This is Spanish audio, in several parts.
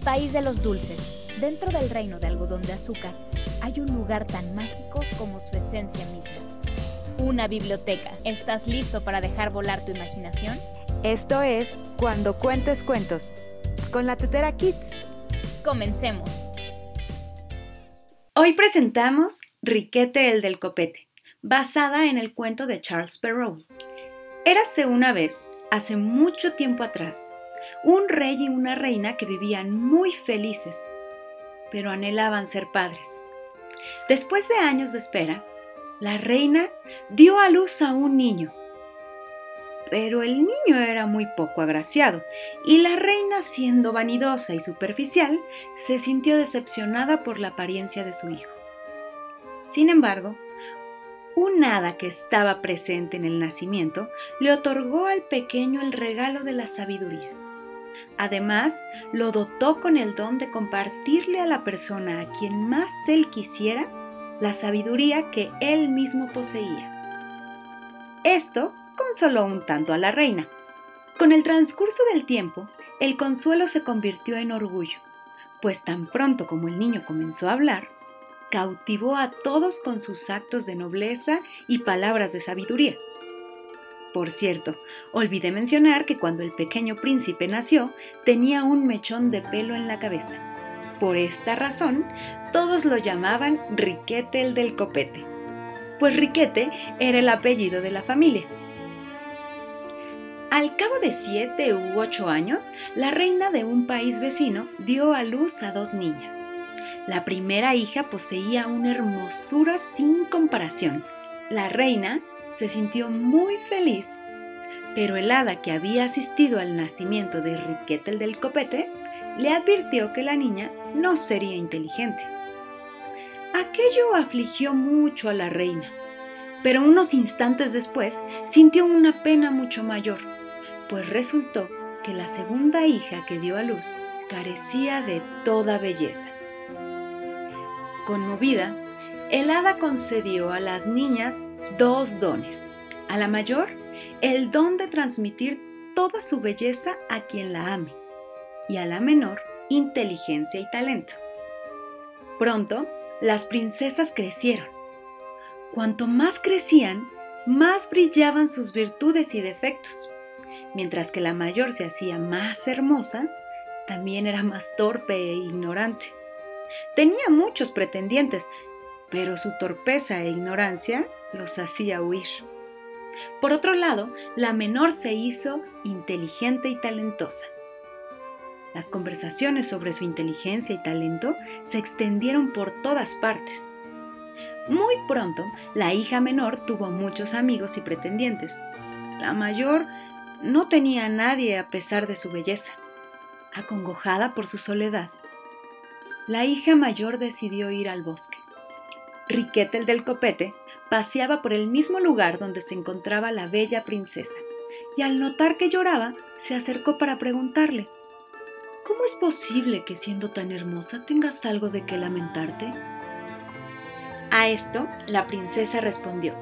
el país de los dulces, dentro del reino de algodón de azúcar, hay un lugar tan mágico como su esencia misma. Una biblioteca. ¿Estás listo para dejar volar tu imaginación? Esto es Cuando Cuentes Cuentos, con la Tetera Kids. Comencemos. Hoy presentamos Riquete el del Copete, basada en el cuento de Charles Perrault. Érase una vez, hace mucho tiempo atrás, un rey y una reina que vivían muy felices, pero anhelaban ser padres. Después de años de espera, la reina dio a luz a un niño. Pero el niño era muy poco agraciado y la reina, siendo vanidosa y superficial, se sintió decepcionada por la apariencia de su hijo. Sin embargo, un hada que estaba presente en el nacimiento le otorgó al pequeño el regalo de la sabiduría. Además, lo dotó con el don de compartirle a la persona a quien más él quisiera la sabiduría que él mismo poseía. Esto consoló un tanto a la reina. Con el transcurso del tiempo, el consuelo se convirtió en orgullo, pues tan pronto como el niño comenzó a hablar, cautivó a todos con sus actos de nobleza y palabras de sabiduría. Por cierto, olvidé mencionar que cuando el pequeño príncipe nació, tenía un mechón de pelo en la cabeza. Por esta razón, todos lo llamaban Riquete el del copete, pues Riquete era el apellido de la familia. Al cabo de siete u ocho años, la reina de un país vecino dio a luz a dos niñas. La primera hija poseía una hermosura sin comparación. La reina se sintió muy feliz, pero el hada que había asistido al nacimiento de Riquetel del Copete le advirtió que la niña no sería inteligente. Aquello afligió mucho a la reina, pero unos instantes después sintió una pena mucho mayor, pues resultó que la segunda hija que dio a luz carecía de toda belleza. Conmovida, el hada concedió a las niñas dos dones. A la mayor, el don de transmitir toda su belleza a quien la ame. Y a la menor, inteligencia y talento. Pronto, las princesas crecieron. Cuanto más crecían, más brillaban sus virtudes y defectos. Mientras que la mayor se hacía más hermosa, también era más torpe e ignorante. Tenía muchos pretendientes, pero su torpeza e ignorancia los hacía huir. Por otro lado, la menor se hizo inteligente y talentosa. Las conversaciones sobre su inteligencia y talento se extendieron por todas partes. Muy pronto, la hija menor tuvo muchos amigos y pretendientes. La mayor no tenía a nadie a pesar de su belleza. Acongojada por su soledad, la hija mayor decidió ir al bosque. Riquete el del copete paseaba por el mismo lugar donde se encontraba la bella princesa, y al notar que lloraba, se acercó para preguntarle, ¿Cómo es posible que siendo tan hermosa tengas algo de qué lamentarte? A esto, la princesa respondió,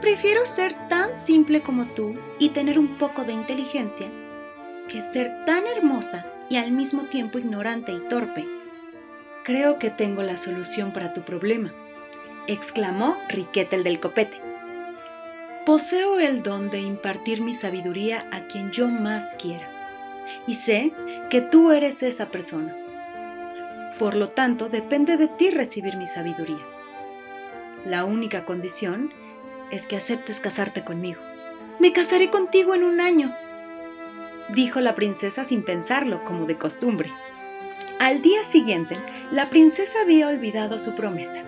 Prefiero ser tan simple como tú y tener un poco de inteligencia que ser tan hermosa y al mismo tiempo ignorante y torpe. Creo que tengo la solución para tu problema, exclamó Riquete el del copete. Poseo el don de impartir mi sabiduría a quien yo más quiera, y sé que tú eres esa persona. Por lo tanto, depende de ti recibir mi sabiduría. La única condición es que aceptes casarte conmigo. Me casaré contigo en un año, dijo la princesa sin pensarlo, como de costumbre. Al día siguiente, la princesa había olvidado su promesa.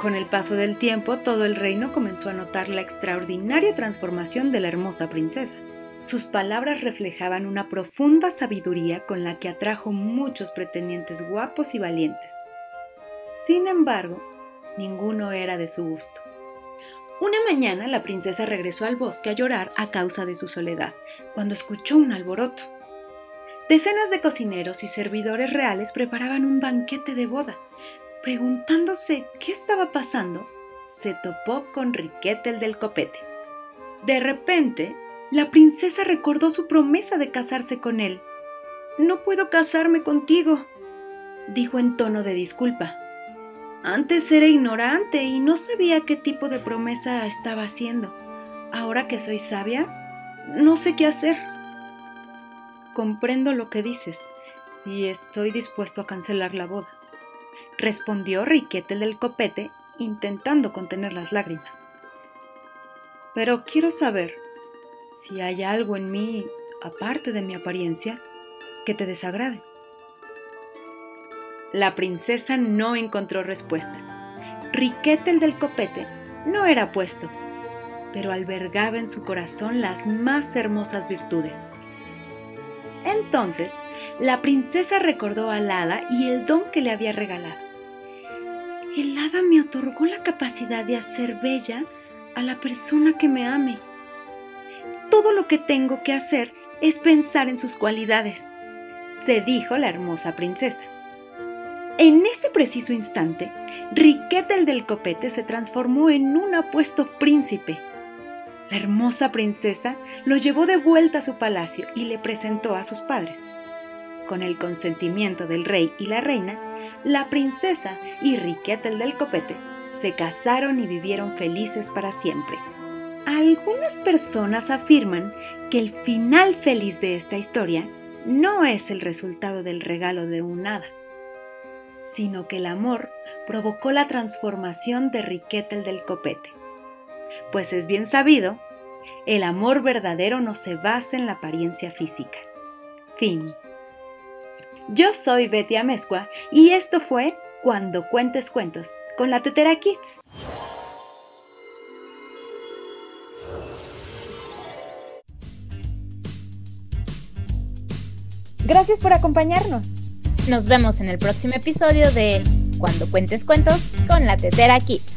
Con el paso del tiempo, todo el reino comenzó a notar la extraordinaria transformación de la hermosa princesa. Sus palabras reflejaban una profunda sabiduría con la que atrajo muchos pretendientes guapos y valientes. Sin embargo, ninguno era de su gusto. Una mañana la princesa regresó al bosque a llorar a causa de su soledad, cuando escuchó un alboroto. Decenas de cocineros y servidores reales preparaban un banquete de boda, Preguntándose qué estaba pasando, se topó con Riquete el del copete. De repente, la princesa recordó su promesa de casarse con él. no puedo casarme contigo, dijo en tono de disculpa. Antes era ignorante y no sabía qué tipo de promesa estaba haciendo. Ahora que soy sabia, no sé qué hacer. Comprendo lo que dices y estoy dispuesto a cancelar la boda, respondió Riquete del copete, intentando contener las lágrimas. Pero quiero saber si hay algo en mí, aparte de mi apariencia, que te desagrade. La princesa no encontró respuesta. Riquete el del copete no era puesto, pero albergaba en su corazón las más hermosas virtudes. Entonces, la princesa recordó al hada y el don que le había regalado. El hada me otorgó la capacidad de hacer bella a la persona que me ame. Todo lo que tengo que hacer es pensar en sus cualidades, se dijo la hermosa princesa. En ese preciso instante, Riquete el del copete se transformó en un apuesto príncipe. La hermosa princesa lo llevó de vuelta a su palacio y le presentó a sus padres. Con el consentimiento del rey y la reina, la princesa y Riquete el del copete se casaron y vivieron felices para siempre. Algunas personas afirman que el final feliz de esta historia no es el resultado del regalo de un hada, sino que el amor provocó la transformación de Riquete el del copete. Pues es bien sabido, el amor verdadero no se basa en la apariencia física. Fin. Yo soy Betty Amezcua y esto fue Cuando Cuentes Cuentos con la Tetera Kids. Gracias por acompañarnos. Nos vemos en el próximo episodio de Cuando Cuentes Cuentos con la Tetera Kids.